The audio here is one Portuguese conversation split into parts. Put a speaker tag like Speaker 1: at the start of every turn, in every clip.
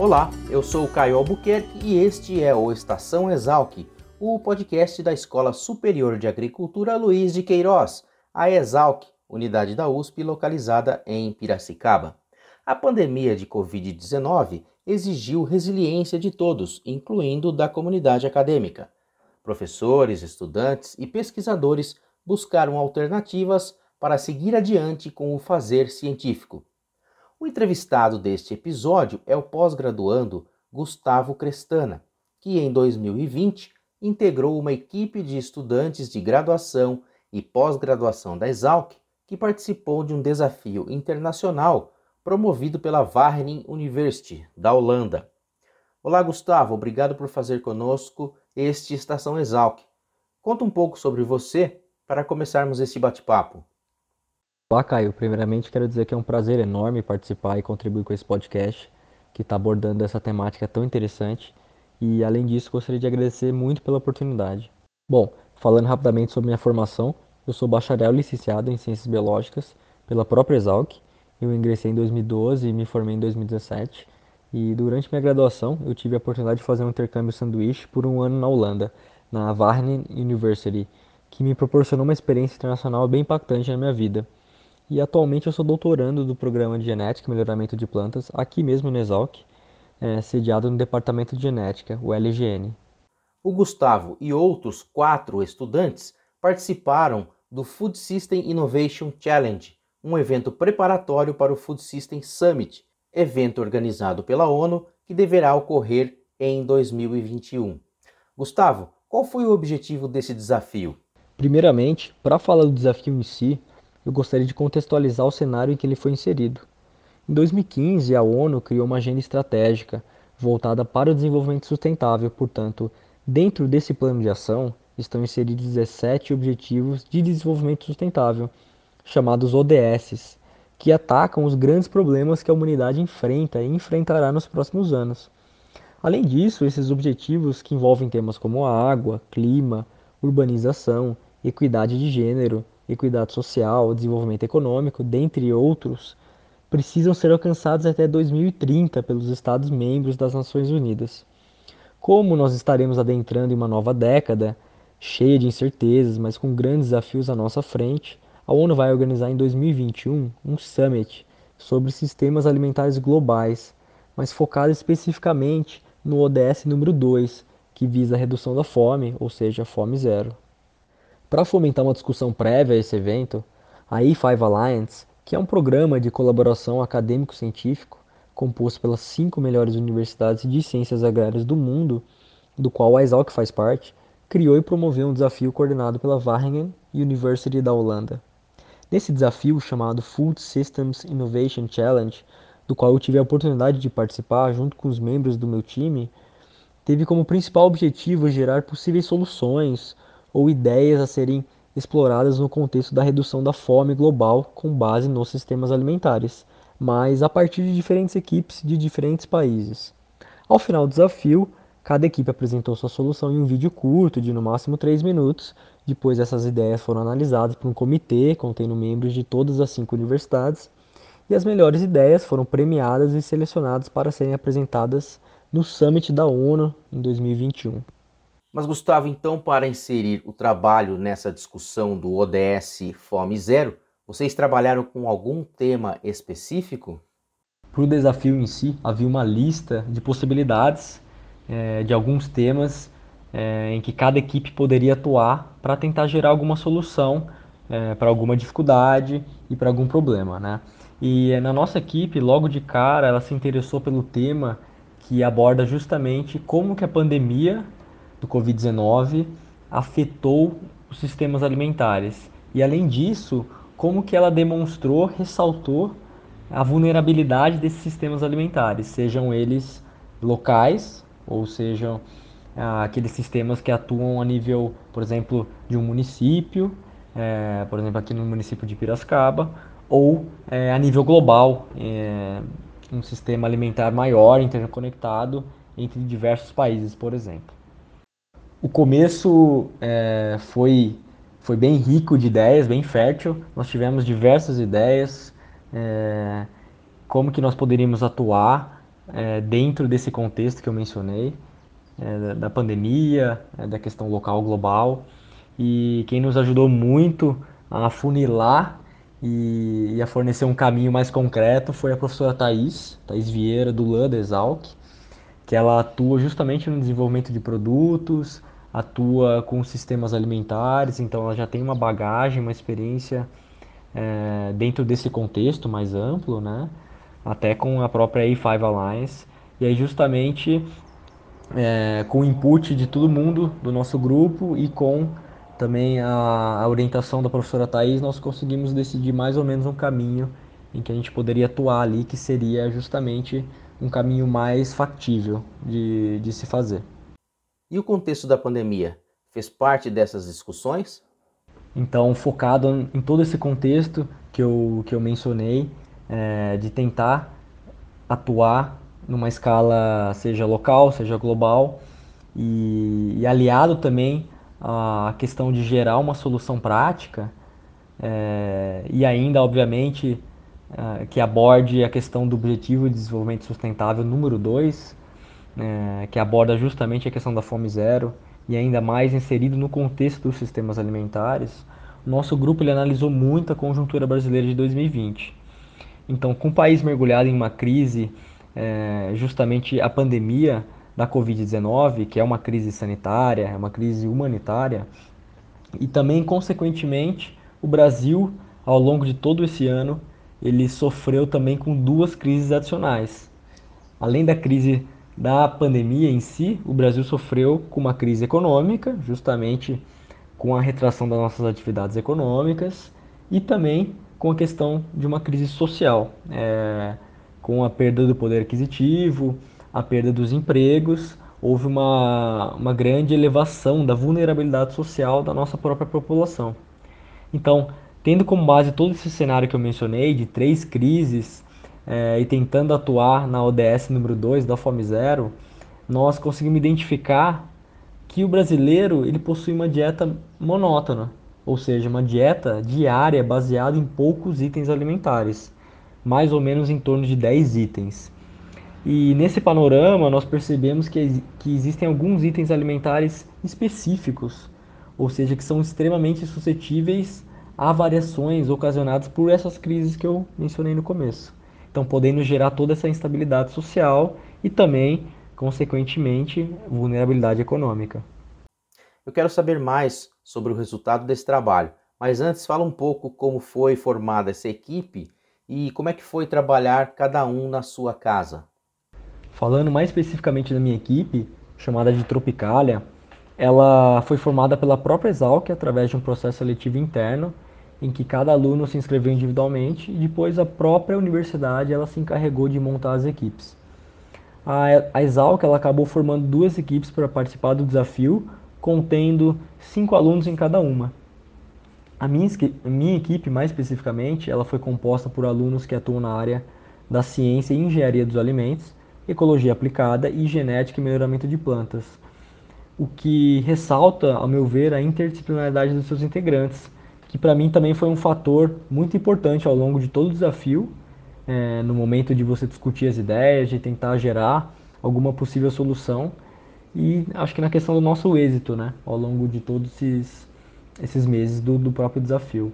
Speaker 1: Olá, eu sou o Caio Albuquerque e este é o Estação Exalc, o podcast da Escola Superior de Agricultura Luiz de Queiroz, a Exalc, unidade da USP localizada em Piracicaba. A pandemia de Covid-19 exigiu resiliência de todos, incluindo da comunidade acadêmica. Professores, estudantes e pesquisadores buscaram alternativas para seguir adiante com o fazer científico. O entrevistado deste episódio é o pós-graduando Gustavo Crestana, que em 2020 integrou uma equipe de estudantes de graduação e pós-graduação da Exalc que participou de um desafio internacional promovido pela Wageningen University, da Holanda. Olá, Gustavo, obrigado por fazer conosco este Estação Exalc. Conta um pouco sobre você para começarmos este bate-papo.
Speaker 2: Olá, Caio. Primeiramente, quero dizer que é um prazer enorme participar e contribuir com esse podcast que está abordando essa temática tão interessante. E, além disso, gostaria de agradecer muito pela oportunidade. Bom, falando rapidamente sobre minha formação, eu sou bacharel licenciado em Ciências Biológicas pela própria Exalc. Eu ingressei em 2012 e me formei em 2017. E durante minha graduação, eu tive a oportunidade de fazer um intercâmbio sanduíche por um ano na Holanda, na Wageningen University, que me proporcionou uma experiência internacional bem impactante na minha vida. E atualmente eu sou doutorando do programa de Genética e Melhoramento de Plantas, aqui mesmo no Exalc, é, sediado no Departamento de Genética, o LGN.
Speaker 1: O Gustavo e outros quatro estudantes participaram do Food System Innovation Challenge, um evento preparatório para o Food System Summit, evento organizado pela ONU que deverá ocorrer em 2021. Gustavo, qual foi o objetivo desse desafio?
Speaker 2: Primeiramente, para falar do desafio em si, eu gostaria de contextualizar o cenário em que ele foi inserido. Em 2015, a ONU criou uma agenda estratégica voltada para o desenvolvimento sustentável, portanto, dentro desse plano de ação estão inseridos 17 Objetivos de Desenvolvimento Sustentável, chamados ODSs, que atacam os grandes problemas que a humanidade enfrenta e enfrentará nos próximos anos. Além disso, esses objetivos, que envolvem temas como água, clima, urbanização, equidade de gênero, equidade social, desenvolvimento econômico, dentre outros, precisam ser alcançados até 2030 pelos Estados-membros das Nações Unidas. Como nós estaremos adentrando em uma nova década, cheia de incertezas, mas com grandes desafios à nossa frente, a ONU vai organizar em 2021 um summit sobre sistemas alimentares globais, mas focado especificamente no ODS número 2, que visa a redução da fome, ou seja, a fome zero. Para fomentar uma discussão prévia a esse evento, a E5 Alliance, que é um programa de colaboração acadêmico-científico composto pelas cinco melhores universidades de ciências agrárias do mundo, do qual a Exalc faz parte, criou e promoveu um desafio coordenado pela Wageningen University da Holanda. Nesse desafio, chamado Food Systems Innovation Challenge, do qual eu tive a oportunidade de participar junto com os membros do meu time, teve como principal objetivo gerar possíveis soluções ou ideias a serem exploradas no contexto da redução da fome global com base nos sistemas alimentares, mas a partir de diferentes equipes de diferentes países. Ao final do desafio, cada equipe apresentou sua solução em um vídeo curto de no máximo 3 minutos. Depois essas ideias foram analisadas por um comitê contendo membros de todas as cinco universidades e as melhores ideias foram premiadas e selecionadas para serem apresentadas no Summit da ONU em 2021.
Speaker 1: Mas, Gustavo, então, para inserir o trabalho nessa discussão do ODS Fome Zero, vocês trabalharam com algum tema específico?
Speaker 2: Para o desafio em si, havia uma lista de possibilidades é, de alguns temas é, em que cada equipe poderia atuar para tentar gerar alguma solução é, para alguma dificuldade e para algum problema, né? E na nossa equipe, logo de cara, ela se interessou pelo tema que aborda justamente como que a pandemia do Covid-19 afetou os sistemas alimentares. E além disso, como que ela demonstrou, ressaltou a vulnerabilidade desses sistemas alimentares, sejam eles locais ou sejam ah, aqueles sistemas que atuam a nível, por exemplo, de um município, é, por exemplo, aqui no município de Piracicaba, ou é, a nível global, é, um sistema alimentar maior, interconectado entre diversos países, por exemplo. O começo é, foi, foi bem rico de ideias, bem fértil. Nós tivemos diversas ideias, é, como que nós poderíamos atuar é, dentro desse contexto que eu mencionei, é, da pandemia, é, da questão local global. E quem nos ajudou muito a afunilar e, e, a fornecer um caminho mais concreto foi a professora Thais, Thais Vieira, do LAN, da Exalc, que ela atua justamente no desenvolvimento de produtos, atua com sistemas alimentares, então ela já tem uma bagagem, uma experiência é, dentro desse contexto mais amplo, né? até com a própria A5 Alliance, e aí justamente é, com o input de todo mundo do nosso grupo e com também a, a orientação da professora Thais, nós conseguimos decidir mais ou menos um caminho em que a gente poderia atuar ali, que seria justamente um caminho mais factível de, de se fazer.
Speaker 1: E o contexto da pandemia fez parte dessas discussões?
Speaker 2: Então, focado em todo esse contexto que eu, que eu mencionei, é, de tentar atuar numa escala seja local, seja global, e, e aliado também a questão de gerar uma solução prática é, e ainda, obviamente, é, que aborde a questão do Objetivo de Desenvolvimento Sustentável número 2, é, que aborda justamente a questão da fome zero e ainda mais inserido no contexto dos sistemas alimentares, nosso grupo ele analisou muito a conjuntura brasileira de 2020. Então, com o país mergulhado em uma crise, é, justamente a pandemia, da Covid-19, que é uma crise sanitária, é uma crise humanitária, e também, consequentemente, o Brasil, ao longo de todo esse ano, ele sofreu também com duas crises adicionais. Além da crise da pandemia em si, o Brasil sofreu com uma crise econômica, justamente com a retração das nossas atividades econômicas, e também com a questão de uma crise social, é, com a perda do poder aquisitivo, a perda dos empregos, houve uma, uma grande elevação da vulnerabilidade social da nossa própria população. Então, tendo como base todo esse cenário que eu mencionei, de três crises, é, e tentando atuar na ODS número 2 da Fome Zero, nós conseguimos identificar que o brasileiro ele possui uma dieta monótona, ou seja, uma dieta diária baseada em poucos itens alimentares, mais ou menos em torno de 10 itens. E nesse panorama, nós percebemos que, que existem alguns itens alimentares específicos, ou seja, que são extremamente suscetíveis a variações ocasionadas por essas crises que eu mencionei no começo. Então, podendo gerar toda essa instabilidade social e também, consequentemente, vulnerabilidade econômica.
Speaker 1: Eu quero saber mais sobre o resultado desse trabalho, mas antes fala um pouco como foi formada essa equipe e como é que foi trabalhar cada um na sua casa.
Speaker 2: Falando mais especificamente da minha equipe, chamada de Tropicalia, ela foi formada pela própria Exalc através de um processo seletivo interno, em que cada aluno se inscreveu individualmente e depois a própria universidade ela se encarregou de montar as equipes. A, a Exalc ela acabou formando duas equipes para participar do desafio, contendo cinco alunos em cada uma. A minha, a minha equipe, mais especificamente, ela foi composta por alunos que atuam na área da ciência e engenharia dos alimentos, ecologia aplicada e genética e melhoramento de plantas. O que ressalta, ao meu ver, a interdisciplinaridade dos seus integrantes, que para mim também foi um fator muito importante ao longo de todo o desafio, é, no momento de você discutir as ideias, de tentar gerar alguma possível solução e acho que na questão do nosso êxito, né, ao longo de todos esses, esses meses do, do próprio desafio.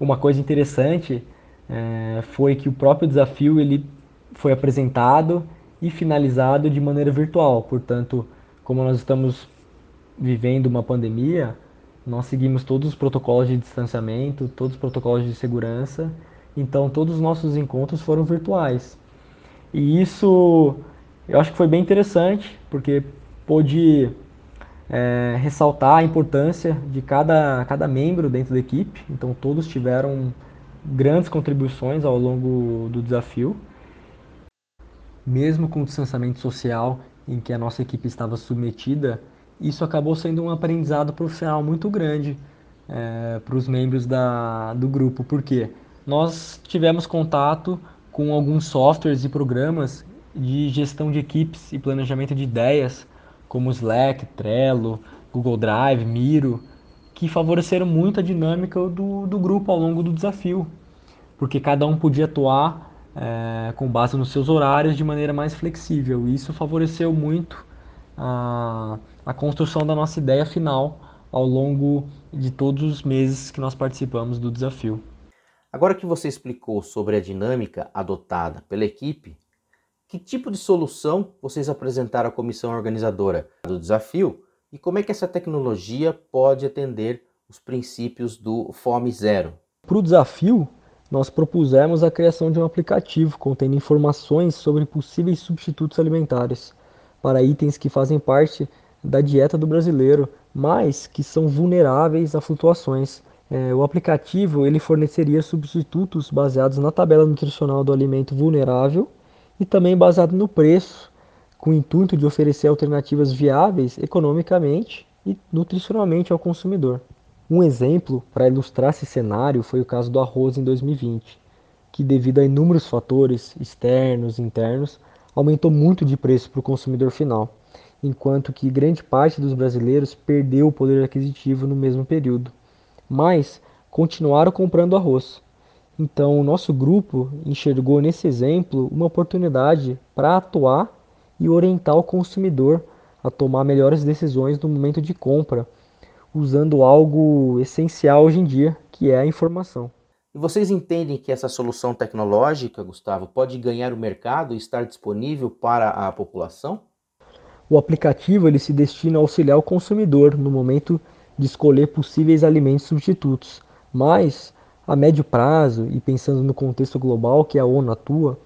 Speaker 2: Uma coisa interessante é, foi que o próprio desafio ele foi apresentado e finalizado de maneira virtual. Portanto, como nós estamos vivendo uma pandemia, nós seguimos todos os protocolos de distanciamento, todos os protocolos de segurança, então todos os nossos encontros foram virtuais. E isso eu acho que foi bem interessante, porque pôde é, ressaltar a importância de cada, cada membro dentro da equipe, então todos tiveram grandes contribuições ao longo do desafio. Mesmo com o distanciamento social em que a nossa equipe estava submetida, isso acabou sendo um aprendizado profissional muito grande é, para os membros da, do grupo, porque nós tivemos contato com alguns softwares e programas de gestão de equipes e planejamento de ideias, como Slack, Trello, Google Drive, Miro, que favoreceram muito a dinâmica do, do grupo ao longo do desafio, porque cada um podia atuar é, com base nos seus horários de maneira mais flexível. E isso favoreceu muito a, a construção da nossa ideia final ao longo de todos os meses que nós participamos do desafio.
Speaker 1: Agora que você explicou sobre a dinâmica adotada pela equipe, que tipo de solução vocês apresentaram à comissão organizadora do desafio e como é que essa tecnologia pode atender os princípios do Fome Zero?
Speaker 2: Para o desafio, nós propusemos a criação de um aplicativo contendo informações sobre possíveis substitutos alimentares para itens que fazem parte da dieta do brasileiro, mas que são vulneráveis a flutuações. É, o aplicativo ele forneceria substitutos baseados na tabela nutricional do alimento vulnerável e também baseado no preço com o intuito de oferecer alternativas viáveis economicamente e nutricionalmente ao consumidor. Um exemplo para ilustrar esse cenário foi o caso do arroz em 2020, que, devido a inúmeros fatores externos e internos, aumentou muito de preço para o consumidor final, enquanto que grande parte dos brasileiros perdeu o poder aquisitivo no mesmo período, mas continuaram comprando arroz. Então, o nosso grupo enxergou nesse exemplo uma oportunidade para atuar e orientar o consumidor a tomar melhores decisões no momento de compra, usando algo essencial hoje em dia, que é a informação.
Speaker 1: E vocês entendem que essa solução tecnológica, Gustavo, pode ganhar o mercado e estar disponível para a população?
Speaker 2: O aplicativo ele se destina a auxiliar o consumidor no momento de escolher possíveis alimentos substitutos, mas a médio prazo e pensando no contexto global que a ONU atua,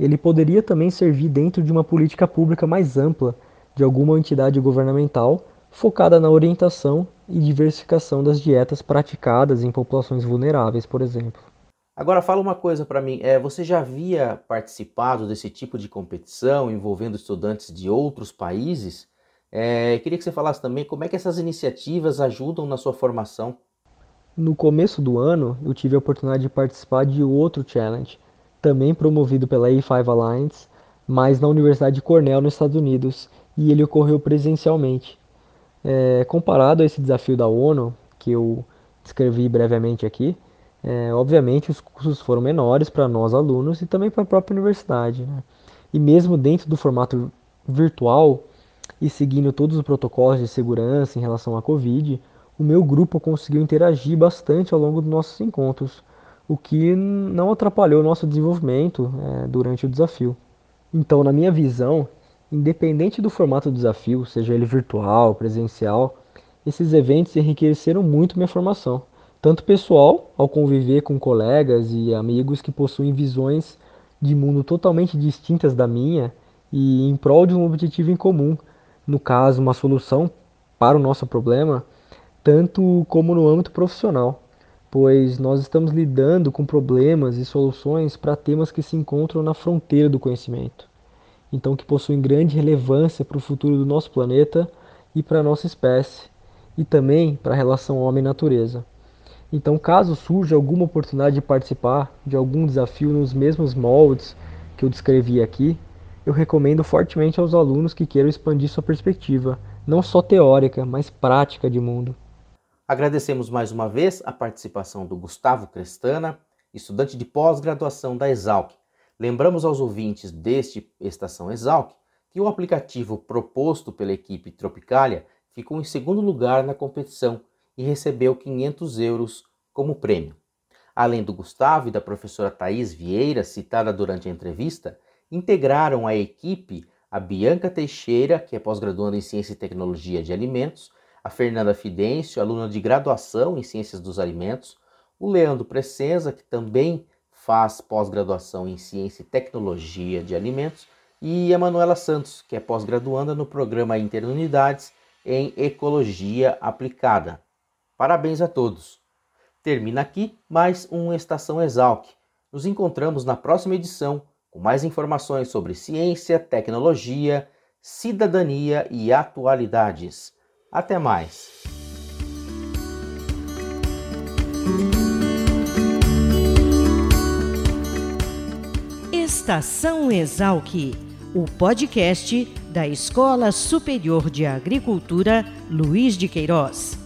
Speaker 2: ele poderia também servir dentro de uma política pública mais ampla de alguma entidade governamental focada na orientação e diversificação das dietas praticadas em populações vulneráveis, por exemplo.
Speaker 1: Agora fala uma coisa para mim, é, você já havia participado desse tipo de competição envolvendo estudantes de outros países? É, queria que você falasse também como é que essas iniciativas ajudam na sua formação.
Speaker 2: No começo do ano, eu tive a oportunidade de participar de outro challenge, também promovido pela A5 Alliance, mas na Universidade de Cornell, nos Estados Unidos, e ele ocorreu presencialmente. É, comparado a esse desafio da ONU, que eu descrevi brevemente aqui, é, obviamente os custos foram menores para nós alunos e também para a própria universidade. Né? E mesmo dentro do formato virtual e seguindo todos os protocolos de segurança em relação à Covid, o meu grupo conseguiu interagir bastante ao longo dos nossos encontros, o que não atrapalhou o nosso desenvolvimento é, durante o desafio. Então, na minha visão, independente do formato do desafio, seja ele virtual, presencial, esses eventos enriqueceram muito minha formação, tanto pessoal, ao conviver com colegas e amigos que possuem visões de mundo totalmente distintas da minha e em prol de um objetivo em comum, no caso, uma solução para o nosso problema, tanto como no âmbito profissional pois nós estamos lidando com problemas e soluções para temas que se encontram na fronteira do conhecimento, então que possuem grande relevância para o futuro do nosso planeta e para a nossa espécie, e também para a relação homem-natureza. Então, caso surja alguma oportunidade de participar de algum desafio nos mesmos moldes que eu descrevi aqui, eu recomendo fortemente aos alunos que queiram expandir sua perspectiva, não só teórica, mas prática de mundo.
Speaker 1: Agradecemos mais uma vez a participação do Gustavo Crestana, estudante de pós-graduação da Exalc. Lembramos aos ouvintes deste Estação Exalc que o aplicativo proposto pela equipe Tropicalia ficou em segundo lugar na competição e recebeu 500 euros como prêmio. Além do Gustavo e da professora Thais Vieira, citada durante a entrevista, integraram a equipe a Bianca Teixeira, que é pós-graduanda em Ciência e Tecnologia de Alimentos, a Fernanda Fidêncio, aluna de graduação em Ciências dos Alimentos, o Leandro Presenza, que também faz pós-graduação em Ciência e Tecnologia de Alimentos, e a Manuela Santos, que é pós-graduanda no programa Interunidades em Ecologia Aplicada. Parabéns a todos! Termina aqui mais um Estação Exalc. Nos encontramos na próxima edição com mais informações sobre ciência, tecnologia, cidadania e atualidades. Até mais!
Speaker 3: Estação Exalc, o podcast da Escola Superior de Agricultura Luiz de Queiroz,